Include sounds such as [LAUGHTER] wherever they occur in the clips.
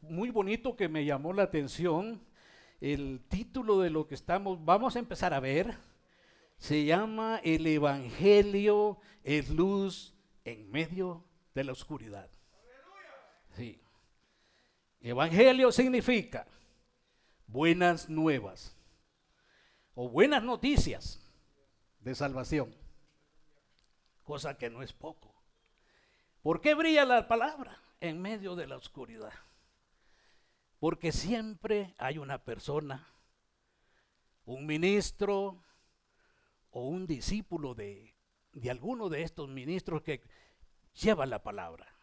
Muy bonito que me llamó la atención el título de lo que estamos, vamos a empezar a ver, se llama El Evangelio es luz en medio de la oscuridad. Sí. Evangelio significa buenas nuevas o buenas noticias de salvación, cosa que no es poco. ¿Por qué brilla la palabra en medio de la oscuridad? Porque siempre hay una persona, un ministro o un discípulo de, de alguno de estos ministros que lleva la palabra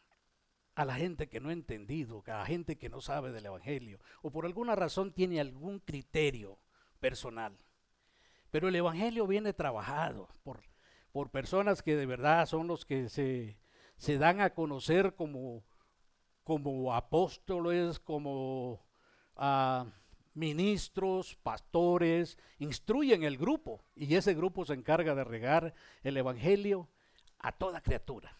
a la gente que no ha entendido, a la gente que no sabe del Evangelio, o por alguna razón tiene algún criterio personal. Pero el Evangelio viene trabajado por, por personas que de verdad son los que se, se dan a conocer como como apóstoles, como ah, ministros, pastores, instruyen el grupo y ese grupo se encarga de regar el Evangelio a toda criatura.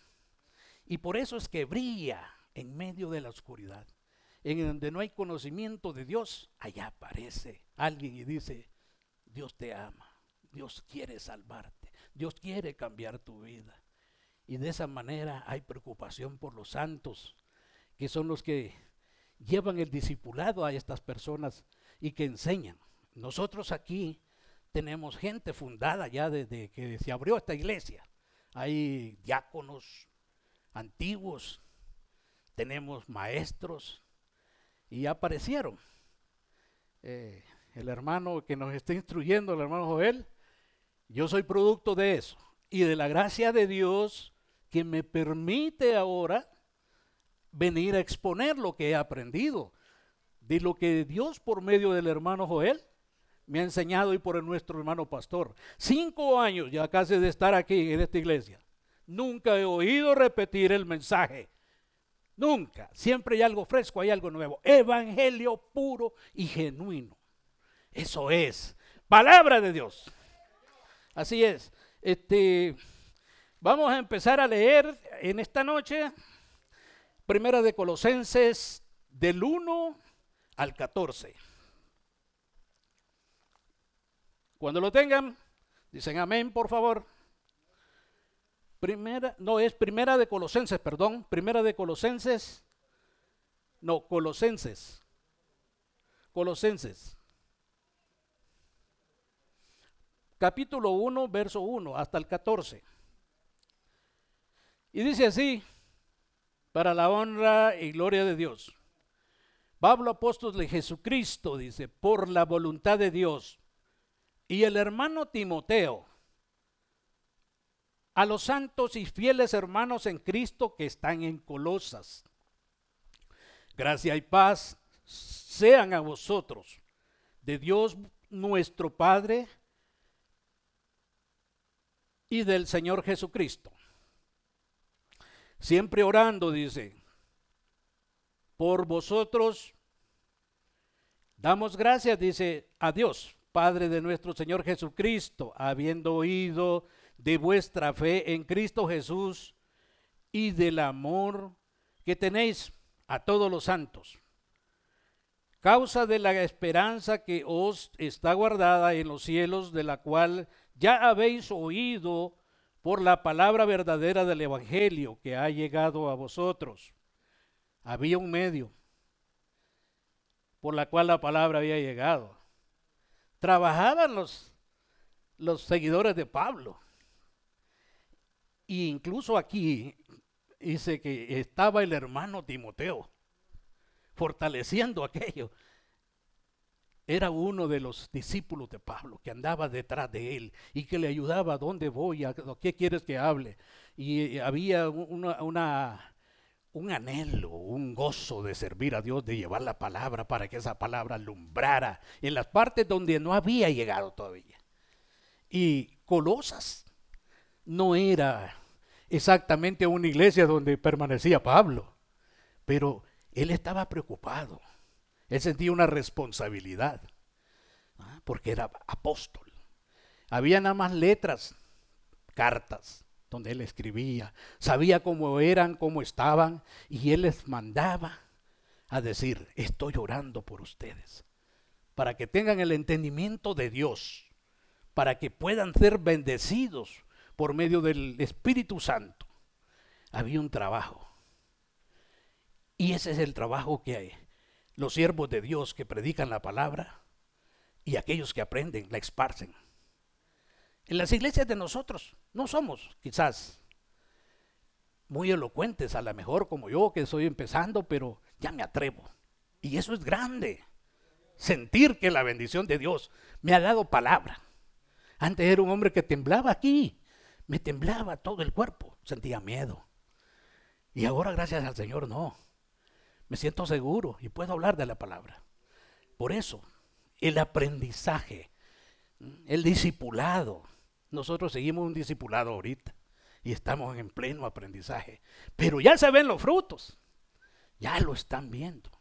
Y por eso es que brilla en medio de la oscuridad. En donde no hay conocimiento de Dios, allá aparece alguien y dice, Dios te ama, Dios quiere salvarte, Dios quiere cambiar tu vida. Y de esa manera hay preocupación por los santos, que son los que llevan el discipulado a estas personas y que enseñan. Nosotros aquí tenemos gente fundada ya desde que se abrió esta iglesia. Hay diáconos antiguos, tenemos maestros y aparecieron. Eh, el hermano que nos está instruyendo, el hermano Joel, yo soy producto de eso y de la gracia de Dios que me permite ahora venir a exponer lo que he aprendido, de lo que Dios por medio del hermano Joel me ha enseñado y por nuestro hermano pastor. Cinco años ya casi de estar aquí en esta iglesia. Nunca he oído repetir el mensaje. Nunca. Siempre hay algo fresco, hay algo nuevo. Evangelio puro y genuino. Eso es. Palabra de Dios. Así es. Este, vamos a empezar a leer en esta noche Primera de Colosenses del 1 al 14. Cuando lo tengan, dicen amén, por favor. Primera, no es primera de Colosenses, perdón, primera de Colosenses. No, Colosenses. Colosenses. Capítulo 1, verso 1 hasta el 14. Y dice así, para la honra y gloria de Dios. Pablo apóstol de Jesucristo dice, por la voluntad de Dios. Y el hermano Timoteo, a los santos y fieles hermanos en Cristo que están en Colosas. Gracia y paz sean a vosotros, de Dios nuestro Padre y del Señor Jesucristo. Siempre orando, dice, por vosotros. Damos gracias, dice, a Dios, Padre de nuestro Señor Jesucristo, habiendo oído de vuestra fe en Cristo Jesús y del amor que tenéis a todos los santos. Causa de la esperanza que os está guardada en los cielos, de la cual ya habéis oído por la palabra verdadera del Evangelio que ha llegado a vosotros. Había un medio por la cual la palabra había llegado. Trabajaban los, los seguidores de Pablo. E incluso aquí dice que estaba el hermano Timoteo fortaleciendo aquello era uno de los discípulos de Pablo que andaba detrás de él y que le ayudaba a dónde voy, a qué quieres que hable. Y había una, un anhelo, un gozo de servir a Dios, de llevar la palabra para que esa palabra alumbrara en las partes donde no había llegado todavía. Y Colosas no era exactamente una iglesia donde permanecía Pablo, pero él estaba preocupado él sentía una responsabilidad, porque era apóstol. Había nada más letras, cartas, donde él escribía. Sabía cómo eran, cómo estaban, y él les mandaba a decir, estoy orando por ustedes, para que tengan el entendimiento de Dios, para que puedan ser bendecidos por medio del Espíritu Santo. Había un trabajo. Y ese es el trabajo que hay. Los siervos de Dios que predican la palabra y aquellos que aprenden, la esparcen. En las iglesias de nosotros no somos quizás muy elocuentes, a lo mejor como yo que estoy empezando, pero ya me atrevo. Y eso es grande. Sentir que la bendición de Dios me ha dado palabra. Antes era un hombre que temblaba aquí, me temblaba todo el cuerpo, sentía miedo. Y ahora, gracias al Señor, no. Me siento seguro y puedo hablar de la palabra. Por eso, el aprendizaje, el discipulado. Nosotros seguimos un discipulado ahorita y estamos en pleno aprendizaje. Pero ya se ven los frutos. Ya lo están viendo.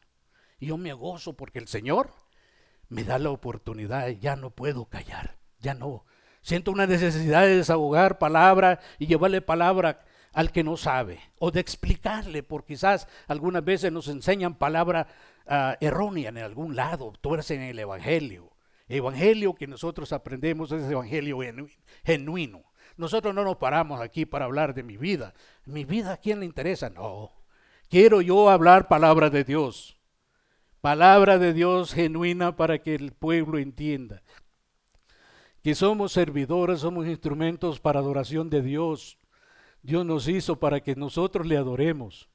Y yo me gozo porque el Señor me da la oportunidad. Ya no puedo callar. Ya no. Siento una necesidad de desahogar palabra y llevarle palabra al que no sabe. O de explicarle, porque quizás algunas veces nos enseñan palabra uh, errónea en algún lado. Tuercen el Evangelio. El Evangelio que nosotros aprendemos es el Evangelio genuino. Nosotros no nos paramos aquí para hablar de mi vida. Mi vida, ¿a quién le interesa? No. Quiero yo hablar palabra de Dios. Palabra de Dios genuina para que el pueblo entienda. Que somos servidores, somos instrumentos para adoración de Dios. Dios nos hizo para que nosotros le adoremos,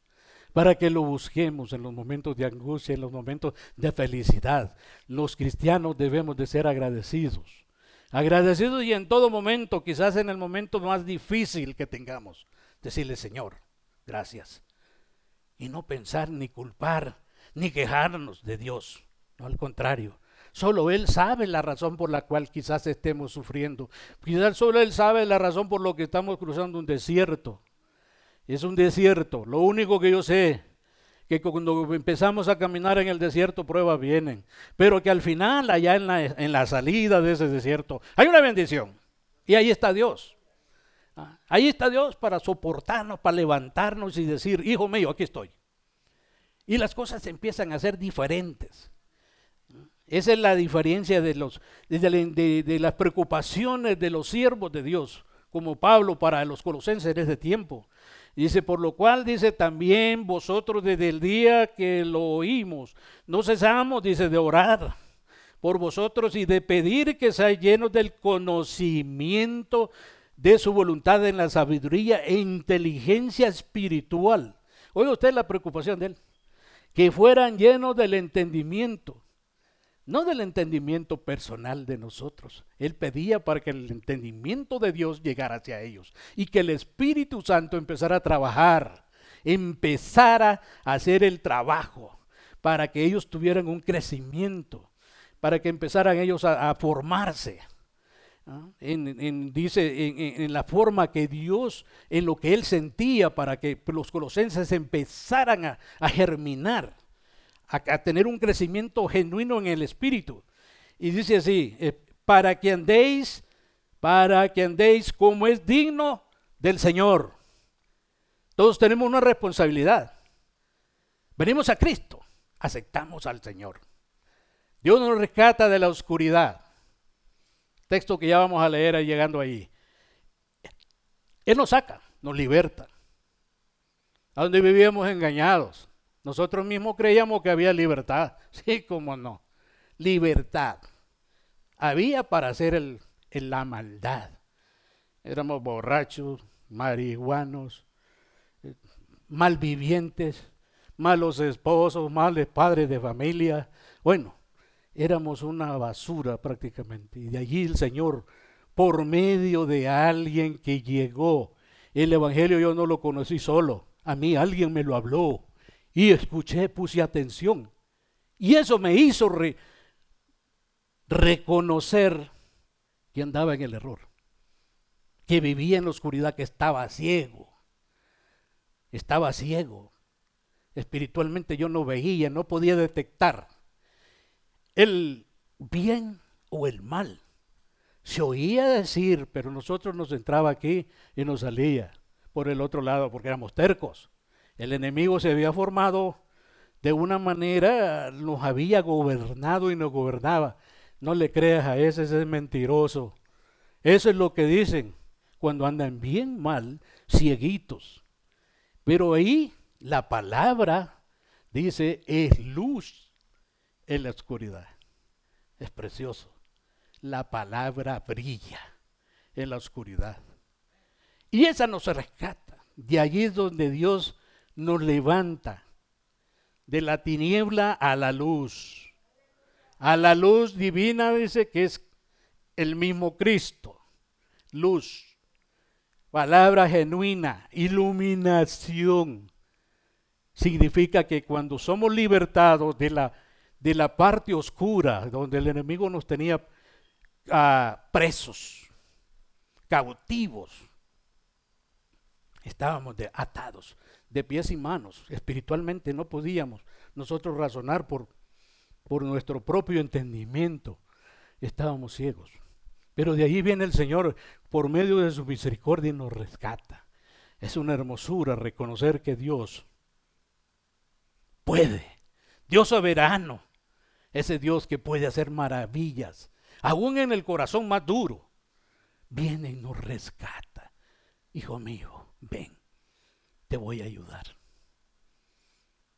para que lo busquemos en los momentos de angustia, en los momentos de felicidad. Los cristianos debemos de ser agradecidos. Agradecidos y en todo momento, quizás en el momento más difícil que tengamos, decirle, Señor, gracias. Y no pensar ni culpar, ni quejarnos de Dios. No, al contrario. Solo Él sabe la razón por la cual quizás estemos sufriendo. Quizás solo Él sabe la razón por la que estamos cruzando un desierto. Es un desierto. Lo único que yo sé que cuando empezamos a caminar en el desierto pruebas vienen, pero que al final, allá en la, en la salida de ese desierto, hay una bendición. Y ahí está Dios. Ah, ahí está Dios para soportarnos, para levantarnos y decir, hijo mío, aquí estoy. Y las cosas empiezan a ser diferentes. Esa es la diferencia de, los, de, de las preocupaciones de los siervos de Dios, como Pablo para los colosenses en ese tiempo. Dice, por lo cual dice también vosotros desde el día que lo oímos, no cesamos, dice, de orar por vosotros y de pedir que seáis llenos del conocimiento de su voluntad en la sabiduría e inteligencia espiritual. Oiga usted la preocupación de él. Que fueran llenos del entendimiento no del entendimiento personal de nosotros. Él pedía para que el entendimiento de Dios llegara hacia ellos y que el Espíritu Santo empezara a trabajar, empezara a hacer el trabajo para que ellos tuvieran un crecimiento, para que empezaran ellos a, formarse. En, dice en, la forma que Dios, en lo que Él sentía para que los colosenses empezaran a germinar a, tener un crecimiento genuino en el espíritu. Y dice así, eh, para que andéis, para que andéis como es digno del Señor. Todos tenemos una responsabilidad. Venimos a Cristo, aceptamos al Señor. Dios nos rescata de la oscuridad. Texto que ya vamos a leer llegando ahí. Él nos saca, nos liberta. A donde vivíamos engañados, nosotros mismos creíamos que había libertad. [LAUGHS] Sí, cómo no. Libertad. Había para hacer la maldad. Éramos borrachos, marihuanos, eh, malvivientes, malos esposos, males padres de familia. Bueno, éramos una basura prácticamente. Y de allí el Señor, por medio de alguien que llegó, el Evangelio yo no lo conocí solo, a mí alguien me lo habló. Y escuché, puse atención. Y eso me hizo reconocer que andaba en el error, que vivía en la oscuridad, que estaba ciego. Estaba ciego. Espiritualmente yo no veía, no podía detectar el bien o el mal. Se oía decir, pero nosotros nos entraba aquí y nos salía por el otro lado porque éramos tercos. El enemigo se había formado de una manera nos había gobernado y nos gobernaba. No le creas a ese, ese es mentiroso. Eso es lo que dicen cuando andan bien mal, cieguitos. Pero ahí la palabra dice es luz en la oscuridad. Es precioso. La palabra brilla en la oscuridad. Y esa nos rescata. De allí es donde Dios nos levanta. De la tiniebla a la luz. A la luz divina dice que es el mismo Cristo. Luz. Palabra genuina. Iluminación. Significa que cuando somos libertados de la, de la parte oscura, donde el enemigo nos tenía ah, presos, cautivos, estábamos atados de pies y manos. Espiritualmente no podíamos nosotros razonar por, por nuestro propio entendimiento. Estábamos ciegos. Pero de ahí viene el Señor, por medio de su misericordia, y nos rescata. Es una hermosura reconocer que Dios puede. Dios soberano. Ese Dios que puede hacer maravillas, aún en el corazón más duro, viene y nos rescata. Hijo mío, ven, te voy a ayudar.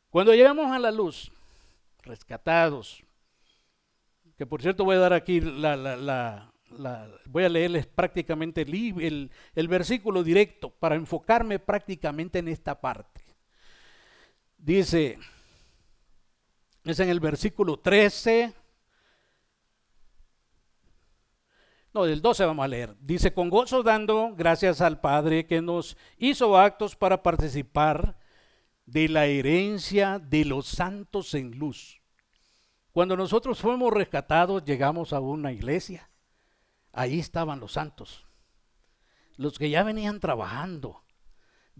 Cuando llegamos a la luz, rescatados, que por cierto voy a dar aquí la, voy a leerles prácticamente el, el, versículo directo para enfocarme prácticamente en esta parte. Dice, es en el versículo 13, No, del 12 vamos a leer. Dice, con gozo dando gracias al Padre que nos hizo actos para participar de la herencia de los santos en luz. Cuando nosotros fuimos rescatados, llegamos a una iglesia. Ahí estaban los santos, los que ya venían trabajando,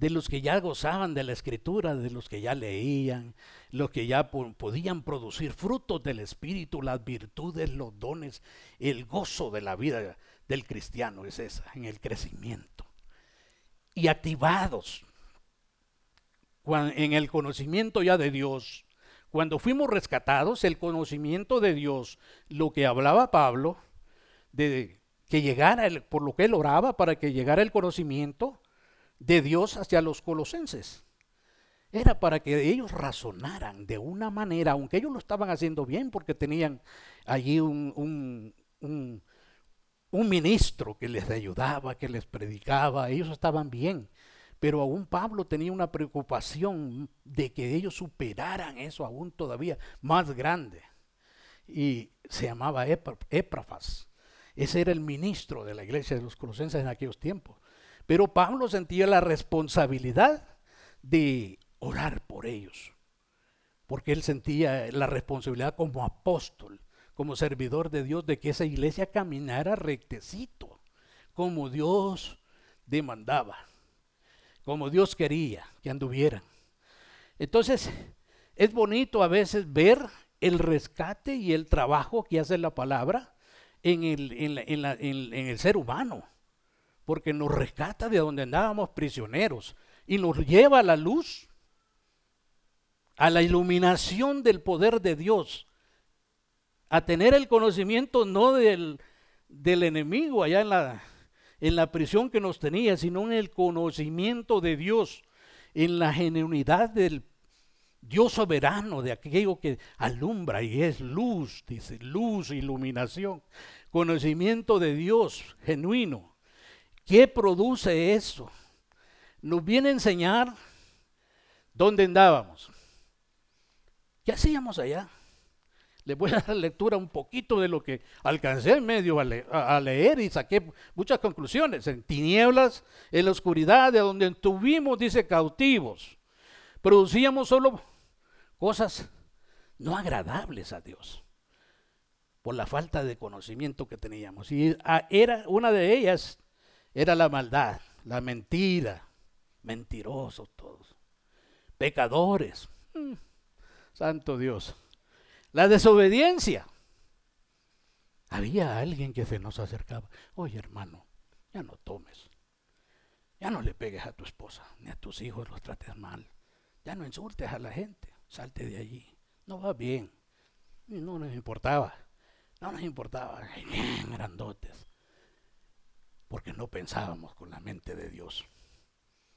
de los que ya gozaban de la escritura, de los que ya leían, los que ya podían producir frutos del Espíritu, las virtudes, los dones, el gozo de la vida del cristiano es esa, en el crecimiento. Y activados en el conocimiento ya de Dios. Cuando fuimos rescatados, el conocimiento de Dios, lo que hablaba Pablo, de que llegara, por lo que él oraba, para que llegara el conocimiento, de Dios hacia los colosenses. Era para que ellos razonaran de una manera, aunque ellos lo estaban haciendo bien porque tenían allí un, un, ministro que les ayudaba, que les predicaba, ellos estaban bien. Pero aún Pablo tenía una preocupación de que ellos superaran eso aún todavía más grande. Y se llamaba Éprafas. Ese era el ministro de la iglesia de los colosenses en aquellos tiempos. Pero Pablo sentía la responsabilidad de orar por ellos, porque él sentía la responsabilidad como apóstol, como servidor de Dios, de que esa iglesia caminara rectecito, como Dios demandaba, como Dios quería que anduvieran. Entonces, es bonito a veces ver el rescate y el trabajo que hace la palabra en el, en el ser humano porque nos rescata de donde andábamos prisioneros y nos lleva a la luz, a la iluminación del poder de Dios, a tener el conocimiento no del, del enemigo allá en la, en la prisión que nos tenía, sino en el conocimiento de Dios, en la genuinidad del Dios soberano, de aquello que alumbra y es luz, dice, luz, iluminación, conocimiento de Dios genuino. ¿Qué produce eso? Nos viene a enseñar dónde andábamos. ¿Qué hacíamos allá? Les voy a dar lectura un poquito de lo que alcancé en medio a, leer y saqué muchas conclusiones. En tinieblas, en la oscuridad, de donde estuvimos, dice, cautivos. Producíamos solo cosas no agradables a Dios por la falta de conocimiento que teníamos. Y ah, era una de ellas era la maldad, la mentira, mentirosos todos, pecadores, mm, santo Dios, la desobediencia. Había alguien que se nos acercaba, oye hermano, ya no tomes, ya no le pegues a tu esposa, ni a tus hijos los trates mal, ya no insultes a la gente, salte de allí. No va bien. No nos importaba. No nos importaba. Grandotes. Porque no pensábamos con la mente de Dios.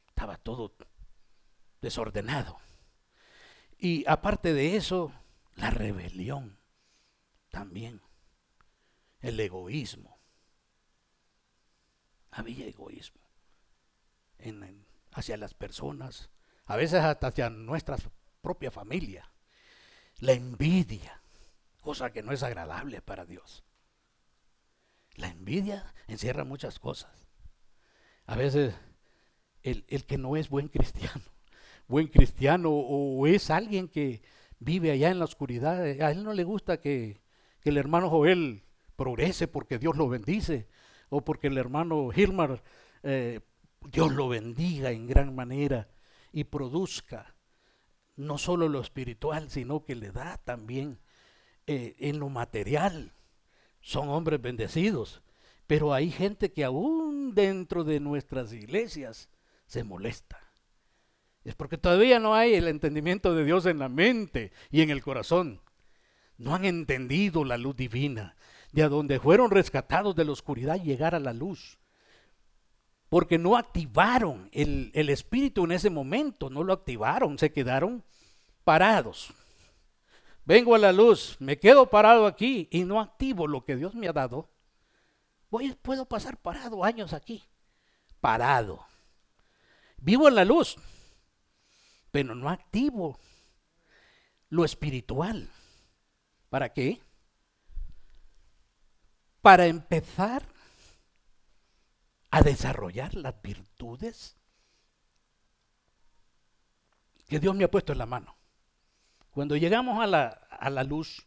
Estaba todo desordenado. Y aparte de eso, la rebelión también. El egoísmo. Había egoísmo hacia las personas, a veces hasta hacia nuestra propia familia. La envidia, cosa que no es agradable para Dios. La envidia encierra muchas cosas. A veces el, que no es buen cristiano, [LAUGHS] buen cristiano o es alguien que vive allá en la oscuridad, a él no le gusta que, el hermano Joel progrese porque Dios lo bendice o porque el hermano Hilmar eh, Dios lo bendiga en gran manera y produzca no solo lo espiritual, sino que le da también eh, en lo material. Son hombres bendecidos, pero hay gente que aún dentro de nuestras iglesias se molesta. Es porque todavía no hay el entendimiento de Dios en la mente y en el corazón. No han entendido la luz divina, de a donde fueron rescatados de la oscuridad llegar a la luz porque no activaron el, espíritu en ese momento, no lo activaron, se quedaron parados. Vengo a la luz, me quedo parado aquí y no activo lo que Dios me ha dado. Voy, puedo pasar parado años aquí, parado. Vivo en la luz, pero no activo lo espiritual. ¿Para qué? Para empezar a desarrollar las virtudes que Dios me ha puesto en la mano. Cuando llegamos a la, a la luz,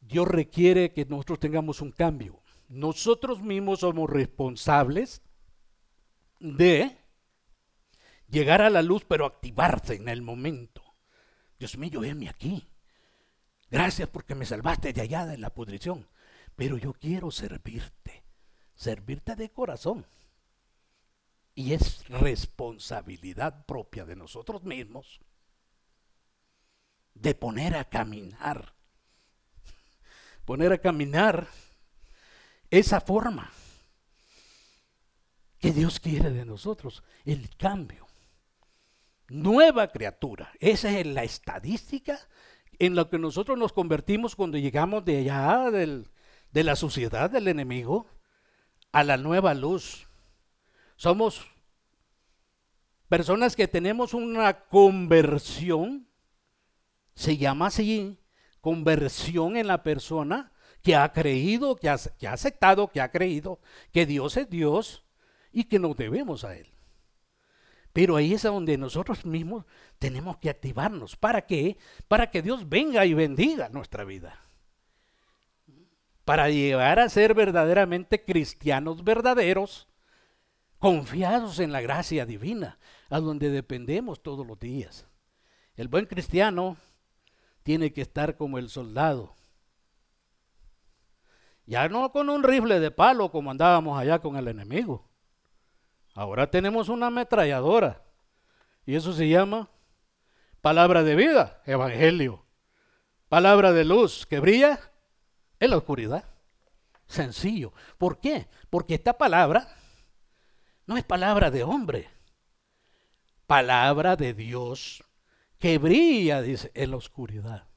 Dios requiere que nosotros tengamos un cambio. Nosotros mismos somos responsables de llegar a la luz, pero activarse en el momento. Dios mío, venme aquí. Gracias porque me salvaste de allá de la pudrición. Pero yo quiero servirte servirte de corazón. Y es responsabilidad propia de nosotros mismos de poner a caminar. Poner a caminar esa forma que Dios quiere de nosotros, el cambio. Nueva criatura. Esa es la estadística en la que nosotros nos convertimos cuando llegamos de allá de la sociedad del enemigo a la nueva luz. Somos personas que tenemos una conversión, se llama así, conversión en la persona que ha creído, que ha, que ha, aceptado, que ha creído que Dios es Dios y que nos debemos a Él. Pero ahí es donde nosotros mismos tenemos que activarnos. ¿Para qué? Para que Dios venga y bendiga nuestra vida para llegar a ser verdaderamente cristianos verdaderos, confiados en la gracia divina, a donde dependemos todos los días. El buen cristiano tiene que estar como el soldado. Ya no con un rifle de palo como andábamos allá con el enemigo. Ahora tenemos una ametralladora. Y eso se llama palabra de vida, evangelio. Palabra de luz que brilla en la oscuridad. Sencillo. ¿Por qué? Porque esta palabra no es palabra de hombre. Palabra de Dios que brilla, dice, en la oscuridad.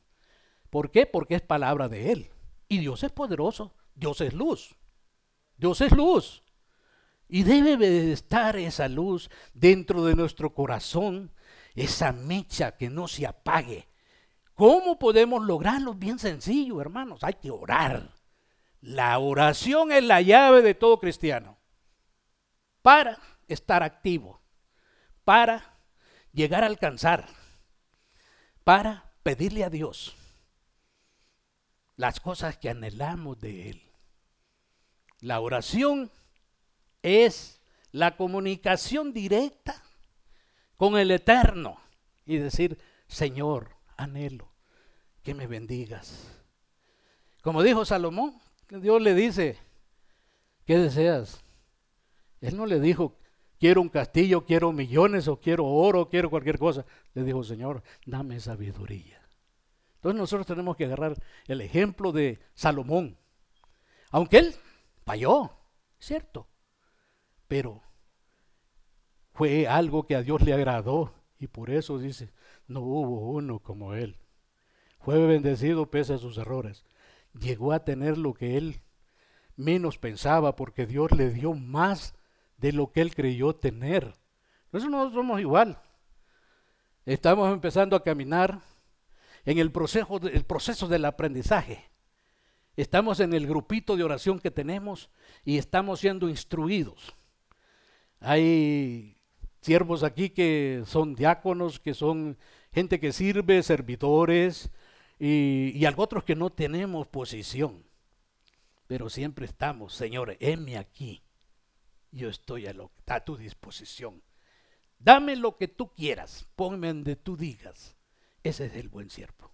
¿Por qué? Porque es palabra de Él. Y Dios es poderoso. Dios es luz. Dios es luz. Y debe de estar esa luz dentro de nuestro corazón, esa mecha que no se apague, ¿Cómo podemos lograrlo? Bien sencillo, hermanos. Hay que orar. La oración es la llave de todo cristiano. Para estar activo. Para llegar a alcanzar. Para pedirle a Dios las cosas que anhelamos de Él. La oración es la comunicación directa con el Eterno y decir, Señor, anhelo que me bendigas. Como dijo Salomón, Dios le dice, ¿qué deseas? Él no le dijo quiero un castillo, quiero millones o quiero oro, quiero cualquier cosa. Le dijo, Señor, dame sabiduría. Entonces nosotros tenemos que agarrar el ejemplo de Salomón. Aunque él falló, cierto, pero fue algo que a Dios le agradó y por eso dice, no hubo uno como él. Fue bendecido pese a sus errores. Llegó a tener lo que él menos pensaba porque Dios le dio más de lo que él creyó tener. Nosotros somos igual. Estamos empezando a caminar en el proceso, el proceso del aprendizaje. Estamos en el grupito de oración que tenemos y estamos siendo instruidos. Hay siervos aquí que son diáconos, que son gente que sirve, servidores, y, y otros que no tenemos posición. Pero siempre estamos, Señor, heme aquí. Yo estoy a, a tu disposición. Dame lo que tú quieras, ponme donde tú digas. Ese es el buen siervo.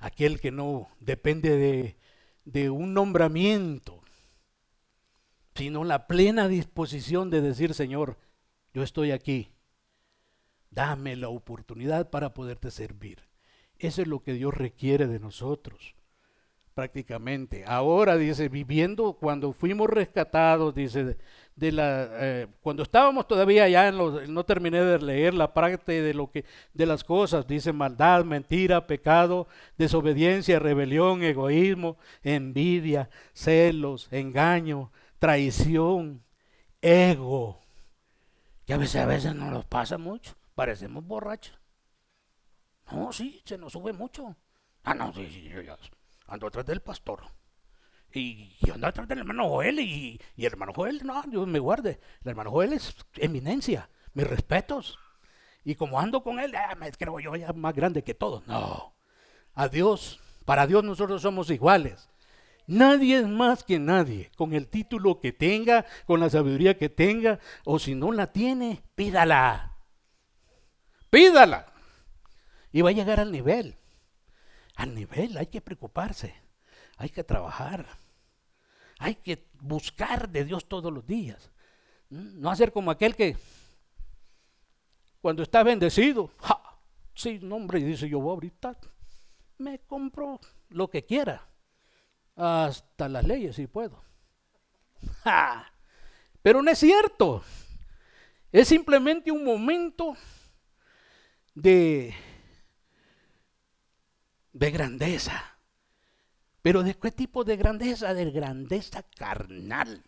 Aquel que no depende de, de un nombramiento, sino la plena disposición de decir, Señor, yo estoy aquí. Dame la oportunidad para poderte servir. Eso es lo que Dios requiere de nosotros, prácticamente. Ahora, dice, viviendo cuando fuimos rescatados, dice, de la, eh, cuando estábamos todavía allá, en no terminé de leer la parte de, lo que, de las cosas, dice maldad, mentira, pecado, desobediencia, rebelión, egoísmo, envidia, celos, engaño, traición, ego. Que a veces, a veces nos los pasa mucho, parecemos borrachos. No, sí, se nos sube mucho. Ah, no, sí, yo ya ando atrás del pastor. Y yo ando atrás del hermano Joel y, y, el hermano Joel, no, Dios me guarde. El hermano Joel es eminencia, mis respetos. Y como ando con él, ah, me creo yo ya más grande que todos. No, a Dios, para Dios nosotros somos iguales. Nadie es más que nadie, con el título que tenga, con la sabiduría que tenga, o si no la tiene, pídala. Pídala. Y va a llegar al nivel. Al nivel, hay que preocuparse, hay que trabajar, hay que buscar de Dios todos los días. ¿Mm? No hacer como aquel que cuando está bendecido, ¡ja! sí, no hombre, dice yo voy ahorita, me compro lo que quiera hasta las leyes si puedo. [LAUGHS] Pero no es cierto. Es simplemente un momento de, de grandeza. Pero ¿de qué tipo de grandeza? De grandeza carnal.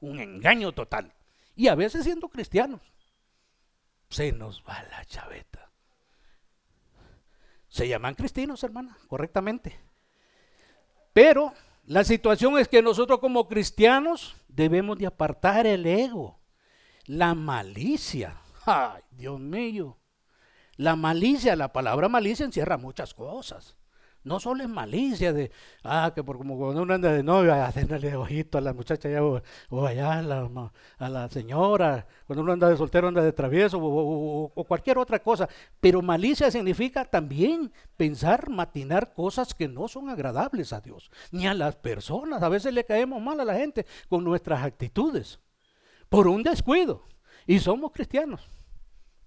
Un engaño total. Y a veces siendo cristianos, se nos va la chaveta. Se llaman cristianos, hermana, correctamente. Pero la situación es que nosotros como cristianos debemos de apartar el ego, la malicia. Ay, Dios mío. La malicia, la palabra malicia encierra muchas cosas. No solo es malicia de, ah, que por como cuando uno anda de novia, hacerle ojito a la muchacha allá, o, allá a la, a la, señora, cuando uno anda de soltero, anda de travieso, o, o, cualquier otra cosa. Pero malicia significa también pensar, matinar cosas que no son agradables a Dios, ni a las personas. A veces le caemos mal a la gente con nuestras actitudes, por un descuido. Y somos cristianos.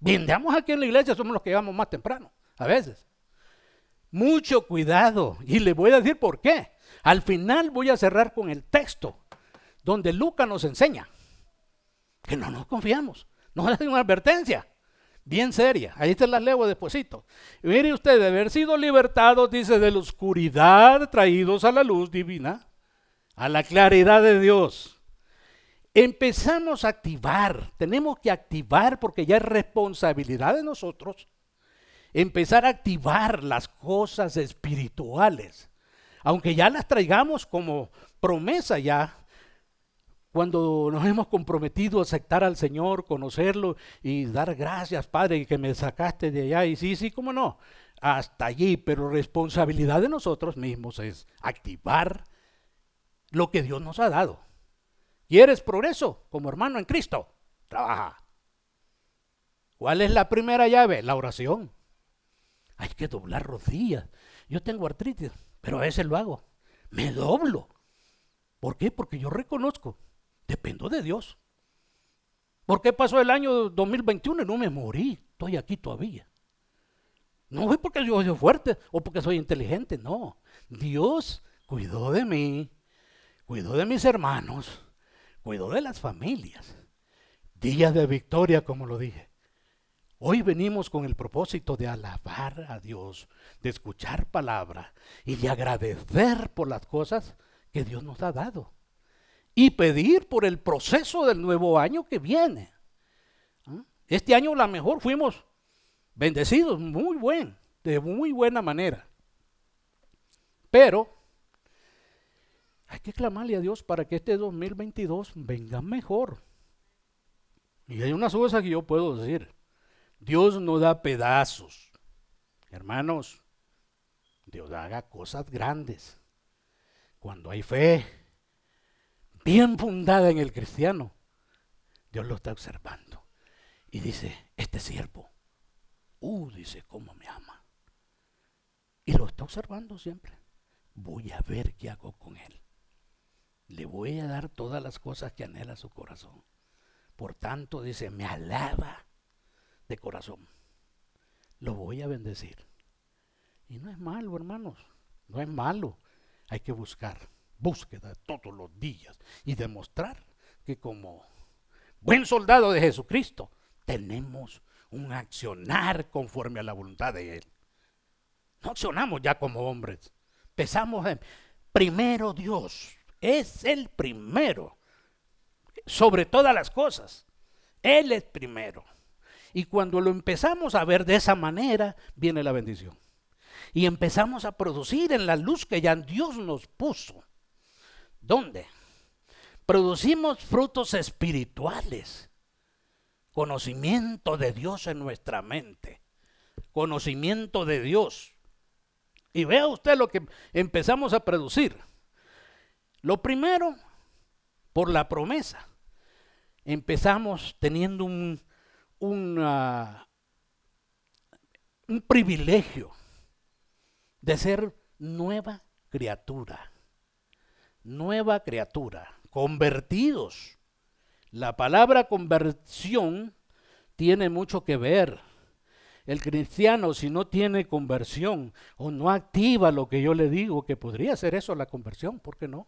Vendamos aquí en la iglesia, somos los que llegamos más temprano, a veces. Mucho cuidado. Y le voy a decir por qué. Al final voy a cerrar con el texto donde Lucas nos enseña que no nos confiamos. Nos hace una advertencia bien seria. Ahí te la leo despuesito. Mire usted, de haber sido libertados, dice, de la oscuridad, traídos a la luz divina, a la claridad de Dios. Empezamos a activar, tenemos que activar porque ya es responsabilidad de nosotros empezar a activar las cosas espirituales, aunque ya las traigamos como promesa ya, cuando nos hemos comprometido a aceptar al Señor, conocerlo y dar gracias, Padre, que me sacaste de allá. Y sí, sí, cómo no, hasta allí, pero responsabilidad de nosotros mismos es activar lo que Dios nos ha dado. ¿Quieres progreso como hermano en Cristo? Trabaja. ¿Cuál es la primera llave? La oración. Hay que doblar rodillas. Yo tengo artritis, pero a veces lo hago. Me doblo. ¿Por qué? Porque yo reconozco, dependo de Dios. ¿Por qué pasó el año 2021 y no me morí? Estoy aquí todavía. No es porque yo soy fuerte o porque soy inteligente, no. Dios cuidó de mí, cuidó de mis hermanos, cuidó de las familias. Día de victoria, como lo dije. Hoy venimos con el propósito de alabar a Dios, de escuchar palabra y de agradecer por las cosas que Dios nos ha dado. Y pedir por el proceso del nuevo año que viene. ¿Ah? Este año a lo mejor fuimos bendecidos, muy buen, de muy buena manera. Pero hay que clamarle a Dios para que este 2022 venga mejor. Y hay una cosa que yo puedo decir. Dios no da pedazos. Hermanos, Dios haga cosas grandes. Cuando hay fe bien fundada en el cristiano, Dios lo está observando. Y dice, este siervo, uh, dice, cómo me ama. Y lo está observando siempre. Voy a ver qué hago con él. Le voy a dar todas las cosas que anhela su corazón. Por tanto, dice, me alaba de corazón. Lo voy a bendecir. Y no es malo, hermanos. No es malo. Hay que buscar. Búsqueda todos los días. Y demostrar que como buen soldado de Jesucristo, tenemos un accionar conforme a la voluntad de Él. No accionamos ya como hombres. Pensamos en primero Dios. Es el primero. Sobre todas las cosas. Él es primero. Y cuando lo empezamos a ver de esa manera, viene la bendición. Y empezamos a producir en la luz que ya Dios nos puso. ¿Dónde? Producimos frutos espirituales. Conocimiento de Dios en nuestra mente. Conocimiento de Dios. Y vea usted lo que empezamos a producir. Lo primero, por la promesa. Empezamos teniendo un, un privilegio de ser nueva criatura. Nueva criatura. Convertidos. La palabra conversión tiene mucho que ver. El cristiano, si no tiene conversión o no activa lo que yo le digo, que podría ser eso la conversión, ¿por qué no?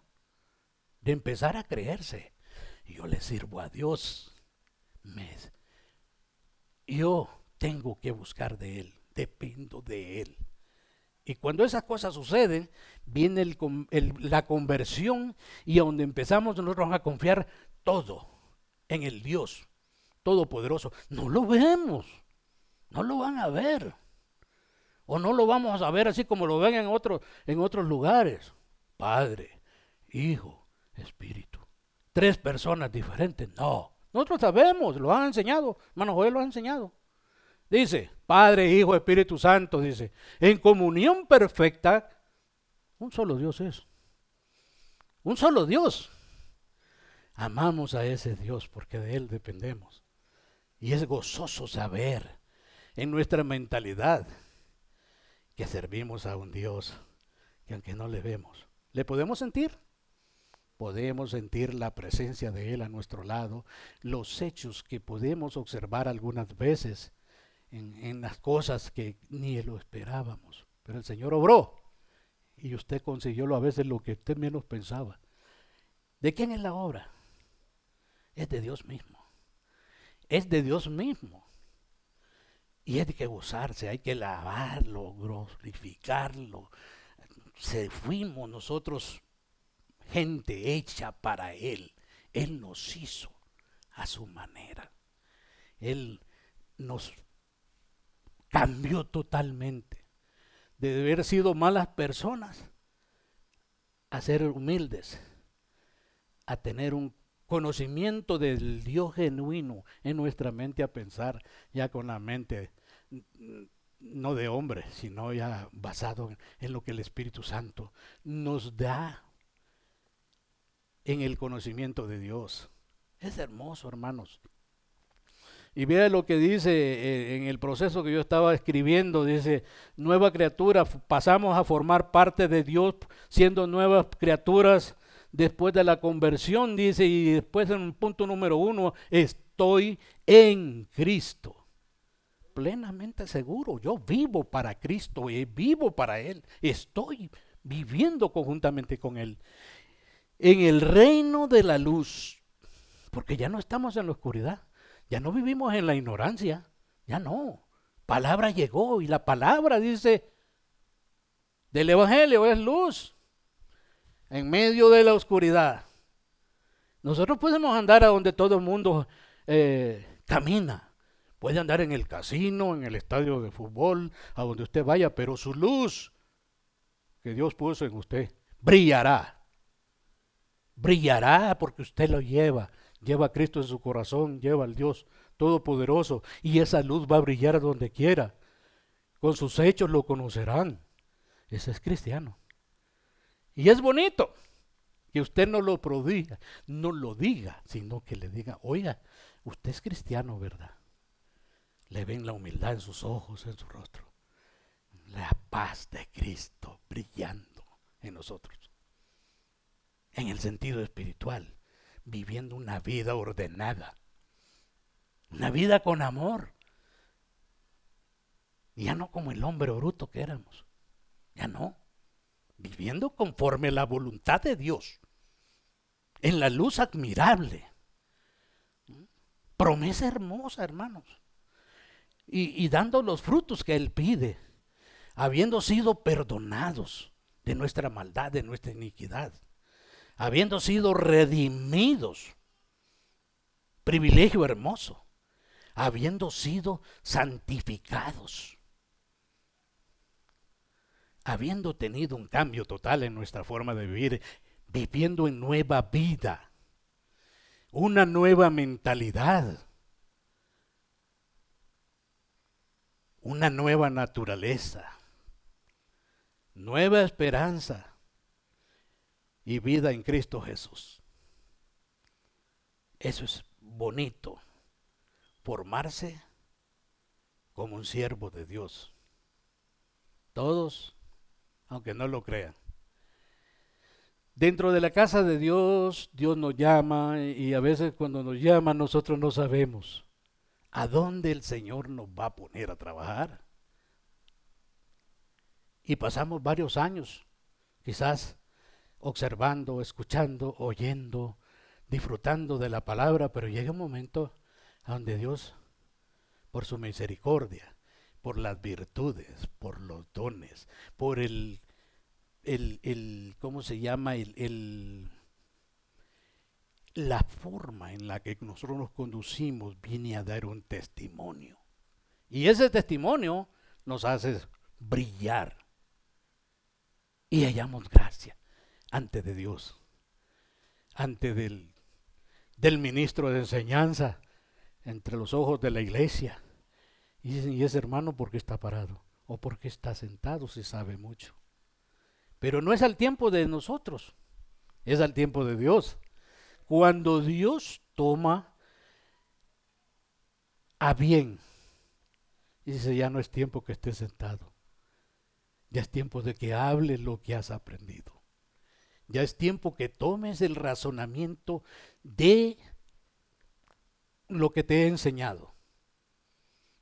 De empezar a creerse. Yo le sirvo a Dios. Me, yo tengo que buscar de Él, dependo de Él. Y cuando esas cosas suceden, viene la conversión y a donde empezamos nosotros a confiar todo en el Dios Todopoderoso. No lo vemos, no lo van a ver. O no lo vamos a ver así como lo ven en, otros en otros lugares. Padre, Hijo, Espíritu. Tres personas diferentes. No, nosotros sabemos, lo han enseñado. Hermano Joel lo ha enseñado. Dice, Padre, Hijo, Espíritu Santo, dice, en comunión perfecta, un solo Dios es. Un solo Dios. Amamos a ese Dios porque de Él dependemos. Y es gozoso saber en nuestra mentalidad que servimos a un Dios que aunque no le vemos, ¿le podemos sentir? Podemos sentir la presencia de Él a nuestro lado, los hechos que podemos observar algunas veces en, las cosas que ni lo esperábamos. Pero el Señor obró y usted consiguió a veces lo que usted menos pensaba. ¿De quién es la obra? Es de Dios mismo. Es de Dios mismo. Y hay que gozarse, hay que lavarlo, glorificarlo. Se fuimos nosotros gente hecha para Él. Él nos hizo a su manera. Él nos cambió totalmente. De haber sido malas personas a ser humildes, a tener un conocimiento del Dios genuino en nuestra mente, a pensar ya con la mente no de hombre, sino ya basado en lo que el Espíritu Santo nos da en el conocimiento de Dios. Es hermoso, hermanos. Y vea lo que dice eh, en el proceso que yo estaba escribiendo, dice, nueva criatura, pasamos a formar parte de Dios siendo nuevas criaturas después de la conversión, dice, y después en punto número uno, es estoy en Cristo. Plenamente seguro, yo vivo para Cristo y vivo para Él. Estoy viviendo conjuntamente con Él. En el reino de la luz, porque ya no estamos en la oscuridad, ya no vivimos en la ignorancia, ya no. Palabra llegó y la palabra dice del Evangelio es luz en medio de la oscuridad. Nosotros podemos andar a donde todo el mundo eh, camina. Puede andar en el casino, en el estadio de fútbol, a donde usted vaya, pero su luz que Dios puso en usted brillará. Brillará porque usted lo lleva. Lleva a Cristo en su corazón, lleva al Dios Todopoderoso. Y esa luz va a brillar donde quiera. Con sus hechos lo conocerán. Ese es cristiano. Y es bonito que usted no lo prodiga, no lo diga, sino que le diga, oiga, usted es cristiano, ¿verdad? Le ven la humildad en sus ojos, en su rostro. La paz de Cristo brillando en nosotros. En el sentido espiritual, viviendo una vida ordenada. Una vida con amor. Ya no como el hombre bruto que éramos. Ya no. Viviendo conforme la voluntad de Dios. En la luz admirable. Promesa hermosa, hermanos. Y, dando los frutos que Él pide. Habiendo sido perdonados de nuestra maldad, de nuestra iniquidad. Habiendo sido redimidos. Privilegio hermoso. Habiendo sido santificados. Habiendo tenido un cambio total en nuestra forma de vivir, viviendo en nueva vida, una nueva mentalidad, una nueva naturaleza, nueva esperanza y vida en Cristo Jesús. Eso es bonito, formarse como un siervo de Dios. Todos aunque no lo crean. Dentro de la casa de Dios, Dios nos llama y a veces cuando nos llama nosotros no sabemos a dónde el Señor nos va a poner a trabajar. Y pasamos varios años, quizás observando, escuchando, oyendo, disfrutando de la palabra, pero llega un momento donde Dios, por su misericordia, por las virtudes, por los dones, por el, el, el ¿cómo se llama? El, el, la forma en la que nosotros nos conducimos viene a dar un testimonio. Y ese testimonio nos hace brillar. Y hallamos gracia ante de Dios, ante del, del ministro de enseñanza, entre los ojos de la iglesia y dicen, ¿y ese hermano por qué está parado? ¿O por qué está sentado si sabe mucho? Pero no es al tiempo de nosotros, es al tiempo de Dios. Cuando Dios toma a bien, dice, ya no es tiempo que estés sentado, ya es tiempo de que hables lo que has aprendido. Ya es tiempo que tomes el razonamiento de lo que te he enseñado.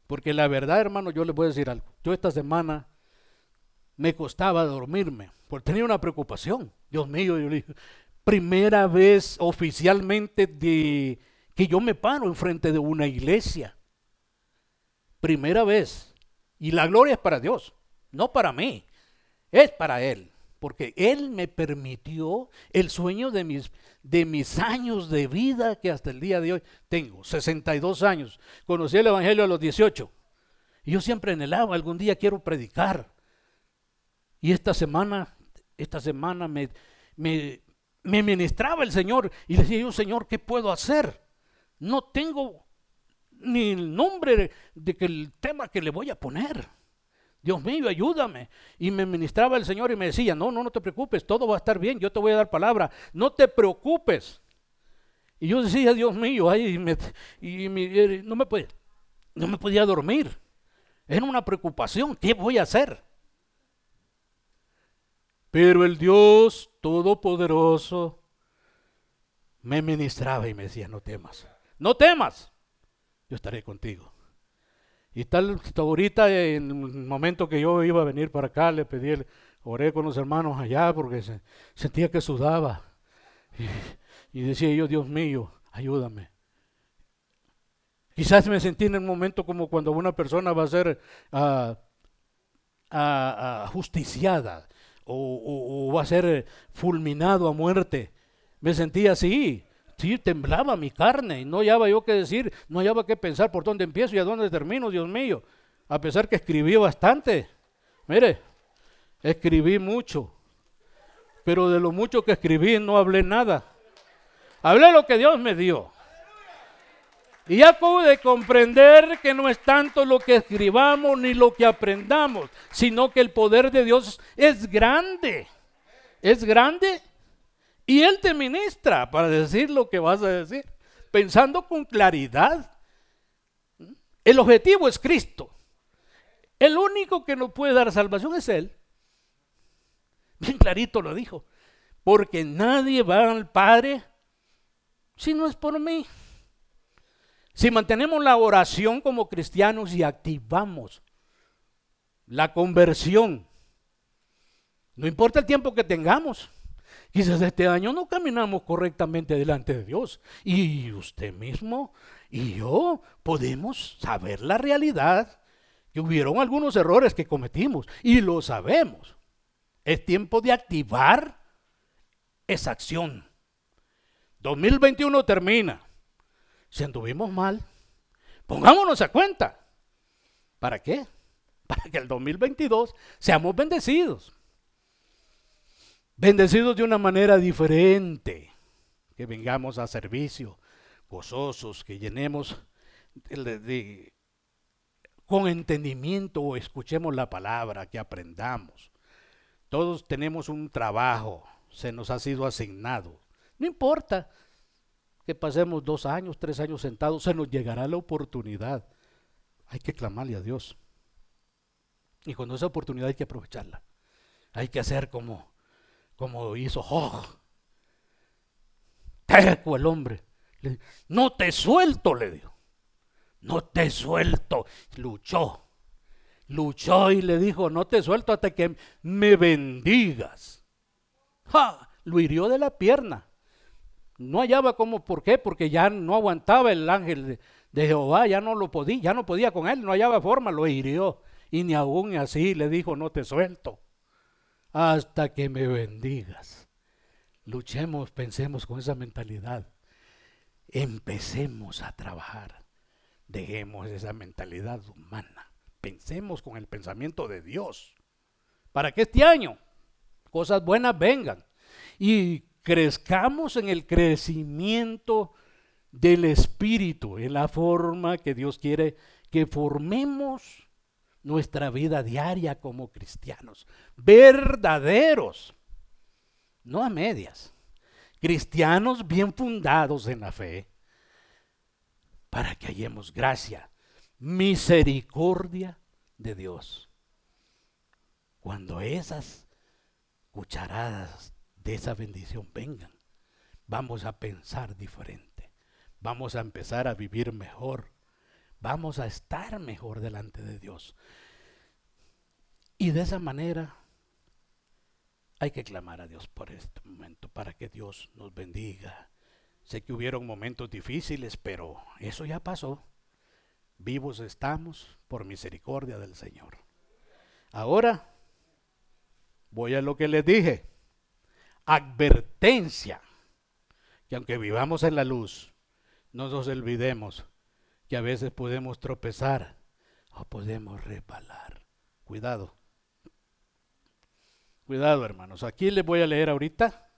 Porque la verdad, hermano, yo les voy a decir algo. Yo esta semana me costaba dormirme, porque tenía una preocupación. Dios mío, yo le dije, primera vez oficialmente de que yo me paro enfrente de una iglesia. Primera vez. Y la gloria es para Dios, no para mí. Es para Él. Porque Él me permitió el sueño de mis, de mis años de vida que hasta el día de hoy tengo, 62 años. Conocí el Evangelio a los 18. Y yo siempre en el agua, algún día quiero predicar. Y esta semana, esta semana me, me, me ministraba el Señor y le decía yo, Señor, ¿qué puedo hacer? No tengo ni el nombre de que el tema que le voy a poner. Dios mío, ayúdame. Y me ministraba el Señor y me decía, no, no, no te preocupes, todo va a estar bien, yo te voy a dar palabra, no te preocupes. Y yo decía, Dios mío, ay, y, eh, me podía, no me podía dormir. Era una preocupación, ¿qué voy a hacer? Pero el Dios Todopoderoso me ministraba y me decía, no temas, no temas, yo estaré contigo. Y tal, ahorita en el momento que yo iba a venir para acá, le pedí, oré con los hermanos allá porque sentía que sudaba. Y, decía yo, Dios mío, ayúdame. Quizás me sentí en el momento como cuando una persona va a ser uh, justiciada o, va a ser fulminado a muerte. Me sentí así. Sí, temblaba mi carne y no hallaba yo qué decir, no hallaba qué pensar por dónde empiezo y a dónde termino, Dios mío. A pesar que escribí bastante. Mire, escribí mucho, pero de lo mucho que escribí no hablé nada. Hablé lo que Dios me dio. Y ya pude comprender que no es tanto lo que escribamos ni lo que aprendamos, sino que el poder de Dios es grande. Es grande y Él te ministra para decir lo que vas a decir, pensando con claridad. El objetivo es Cristo. El único que nos puede dar salvación es Él. Bien clarito lo dijo. Porque nadie va al Padre si no es por mí. Si mantenemos la oración como cristianos y activamos la conversión, no importa el tiempo que tengamos, Quizás este año no caminamos correctamente delante de Dios. Y usted mismo y yo podemos saber la realidad, que hubieron algunos errores que cometimos y lo sabemos. Es tiempo de activar esa acción. 2021 termina. Si anduvimos mal, pongámonos a cuenta. ¿Para qué? [LAUGHS] Para que el 2022 seamos bendecidos bendecidos de una manera diferente, que vengamos a servicio, gozosos, que llenemos con entendimiento o escuchemos la palabra, que aprendamos. Todos tenemos un trabajo, se nos ha sido asignado. No importa que pasemos dos años, tres años sentados, se nos llegará la oportunidad. Hay que clamarle a Dios. Y cuando esa oportunidad hay que aprovecharla. Hay que hacer como como hizo Jog. Terco el hombre. no te suelto, le dijo. No te suelto. Luchó. Luchó y le dijo, no te suelto hasta que me bendigas. ¡Ja! Lo hirió de la pierna. No hallaba cómo, ¿por qué? Porque ya no aguantaba el ángel de, de, Jehová, ya no lo podía, ya no podía con él, no hallaba forma, lo hirió. Y ni aún así le dijo, no te suelto hasta que me bendigas. Luchemos, pensemos con esa mentalidad. Empecemos a trabajar. Dejemos esa mentalidad humana. Pensemos con el pensamiento de Dios. Para que este año cosas buenas vengan y crezcamos en el crecimiento del Espíritu, en la forma que Dios quiere que formemos nuestra vida diaria como cristianos, verdaderos, no a medias, cristianos bien fundados en la fe, para que hallemos gracia, misericordia de Dios. Cuando esas cucharadas de esa bendición vengan, vamos a pensar diferente, vamos a empezar a vivir mejor vamos a estar mejor delante de Dios. Y de esa manera hay que clamar a Dios por este momento, para que Dios nos bendiga. Sé que hubieron momentos difíciles, pero eso ya pasó. Vivos estamos por misericordia del Señor. Ahora voy a lo que les dije. Advertencia, que aunque vivamos en la luz, no nos olvidemos que a veces podemos tropezar o podemos repalar. Cuidado. Cuidado, hermanos. Aquí les voy a leer ahorita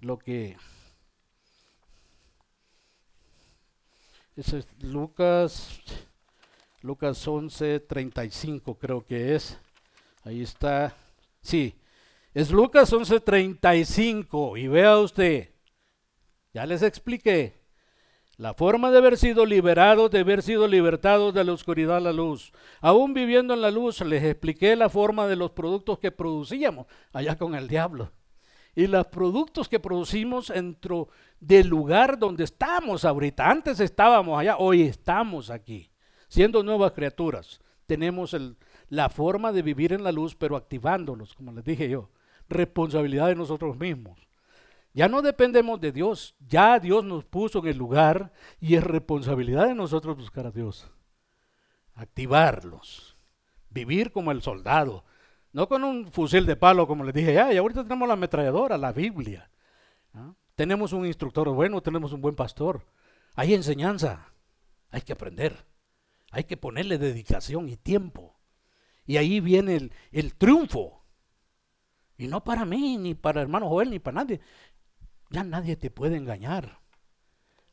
lo que es Lucas Lucas 11, 35 creo que es. Ahí está. Sí, es Lucas 11, 35. Y vea usted, ya les expliqué. La forma de haber sido liberados, de haber sido libertados de la oscuridad a la luz. Aún viviendo en la luz, les expliqué la forma de los productos que producíamos allá con el diablo. y los productos que producimos dentro del lugar donde estamos ahorita. Antes estábamos allá, hoy estamos aquí, siendo nuevas criaturas. Tenemos la forma de vivir en la luz, pero activándonos, como les dije yo, responsabilidad de nosotros mismos. Ya no dependemos de Dios, ya Dios nos puso en el lugar y es responsabilidad de nosotros buscar a Dios. Activarlos, vivir como el soldado, no con un fusil de palo, como les dije ya, y ahorita tenemos la ametralladora, la Biblia. Tenemos un instructor bueno, tenemos un buen pastor. Hay enseñanza, hay que aprender, hay que ponerle dedicación y tiempo. Y ahí viene el, el triunfo. Y no para mí, ni para hermano Joel, ni para nadie. Ya nadie te puede engañar.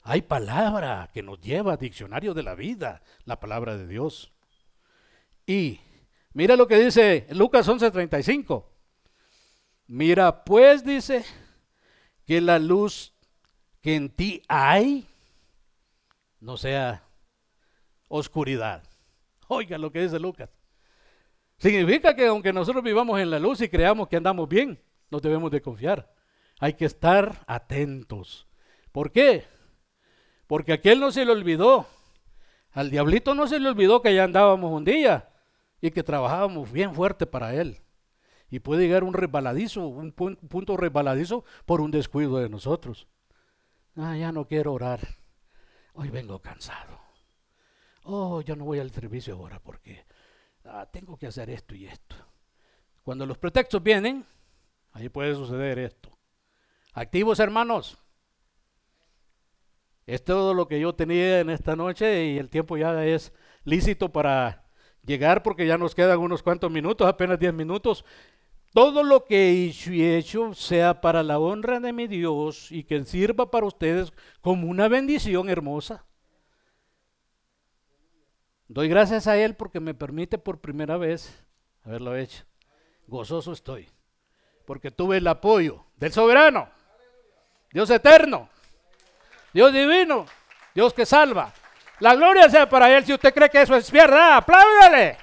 Hay palabra que nos lleva, diccionario de la vida, la palabra de Dios. Y Mira lo que dice Lucas 11:35. Mira, pues dice que la luz que en ti hay no sea oscuridad. Oiga lo que dice Lucas. Significa que aunque nosotros vivamos en la luz y creamos que andamos bien, no debemos de confiar. Hay que estar atentos. ¿Por qué? Porque a aquel no se le olvidó. Al diablito no se le olvidó que ya andábamos un día y que trabajábamos bien fuerte para Él. Y puede llegar un resbaladizo, un punto resbaladizo por un descuido de nosotros. Ah, ya no quiero orar. Hoy vengo cansado. Oh, yo no voy al servicio ahora porque ah, tengo que hacer esto y esto. Cuando los pretextos vienen, ahí puede suceder esto. Activos hermanos. Es todo lo que yo tenía en esta noche y el tiempo ya es lícito para llegar porque ya nos quedan unos cuantos minutos, apenas 10 minutos. Todo lo que he hecho sea para la honra de mi Dios y que sirva para ustedes como una bendición hermosa. Doy gracias a Él porque me permite por primera vez haberlo hecho. Gozoso estoy. Porque tuve el apoyo del soberano, Dios eterno, Dios divino, Dios que salva, la gloria sea para Él. Si usted cree que eso es verdad, apláudale.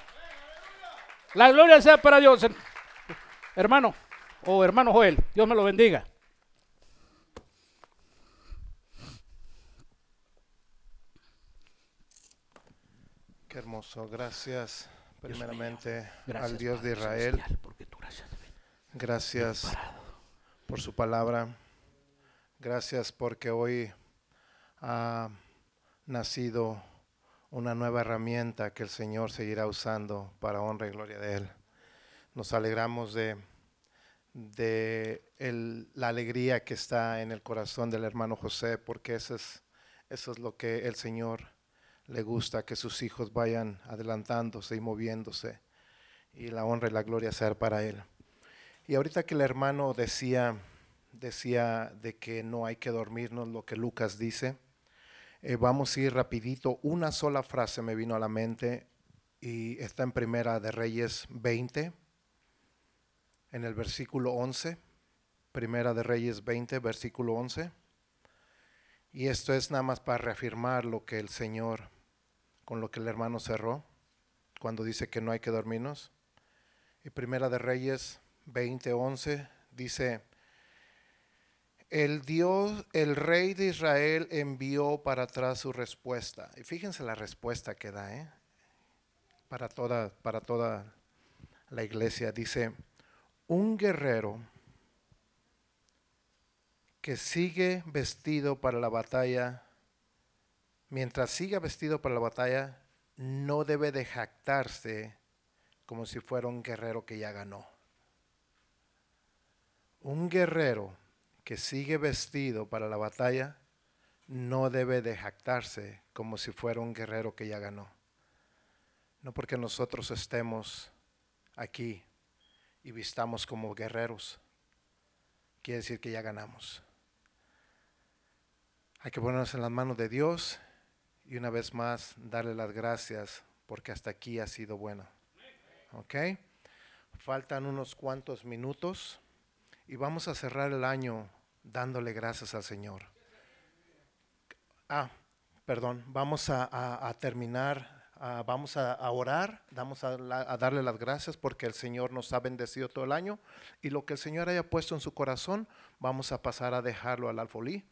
La gloria sea para Dios. Hermano o hermano Joel, Dios me lo bendiga. Qué hermoso. Gracias primeramente al Dios de Israel. Gracias por su palabra. Gracias porque hoy... Uh, nacido una nueva herramienta que el Señor seguirá usando para honra y gloria de Él. Nos alegramos de, de la alegría que está en el corazón del hermano José, porque eso es, eso es lo que el Señor le gusta, que sus hijos vayan adelantándose y moviéndose, y la honra y la gloria ser para Él. Y ahorita que el hermano decía, decía de que no hay que dormirnos, lo que Lucas dice, eh, vamos a ir rapidito. Una sola frase me vino a la mente y está en Primera de Reyes 20, en el versículo 11. Primera de Reyes 20, versículo 11. Y esto es nada más para reafirmar lo que el Señor, con lo que el hermano cerró, cuando dice que no hay que dormirnos. Y Primera de Reyes 20, 11 dice, el Dios, el rey de Israel envió para atrás su respuesta. Y fíjense la respuesta que da, ¿eh? Para toda, para toda la iglesia. Dice, un guerrero que sigue vestido para la batalla, mientras siga vestido para la batalla, no debe de jactarse como si fuera un guerrero que ya ganó. Un guerrero que sigue vestido para la batalla no debe de jactarse como si fuera un guerrero que ya ganó. No porque nosotros estemos aquí y vistamos como guerreros, quiere decir que ya ganamos. Hay que ponernos en las manos de Dios y una vez más darle las gracias porque hasta aquí ha sido bueno. ¿Ok? Faltan unos cuantos minutos y vamos a cerrar el año dándole gracias al Señor. Ah, perdón, vamos a, terminar vamos a, orar, vamos a darle las gracias porque el Señor nos ha bendecido todo el año y lo que el Señor haya puesto en su corazón, vamos a pasar a dejarlo al alfolí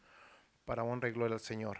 para honra y gloria al Señor.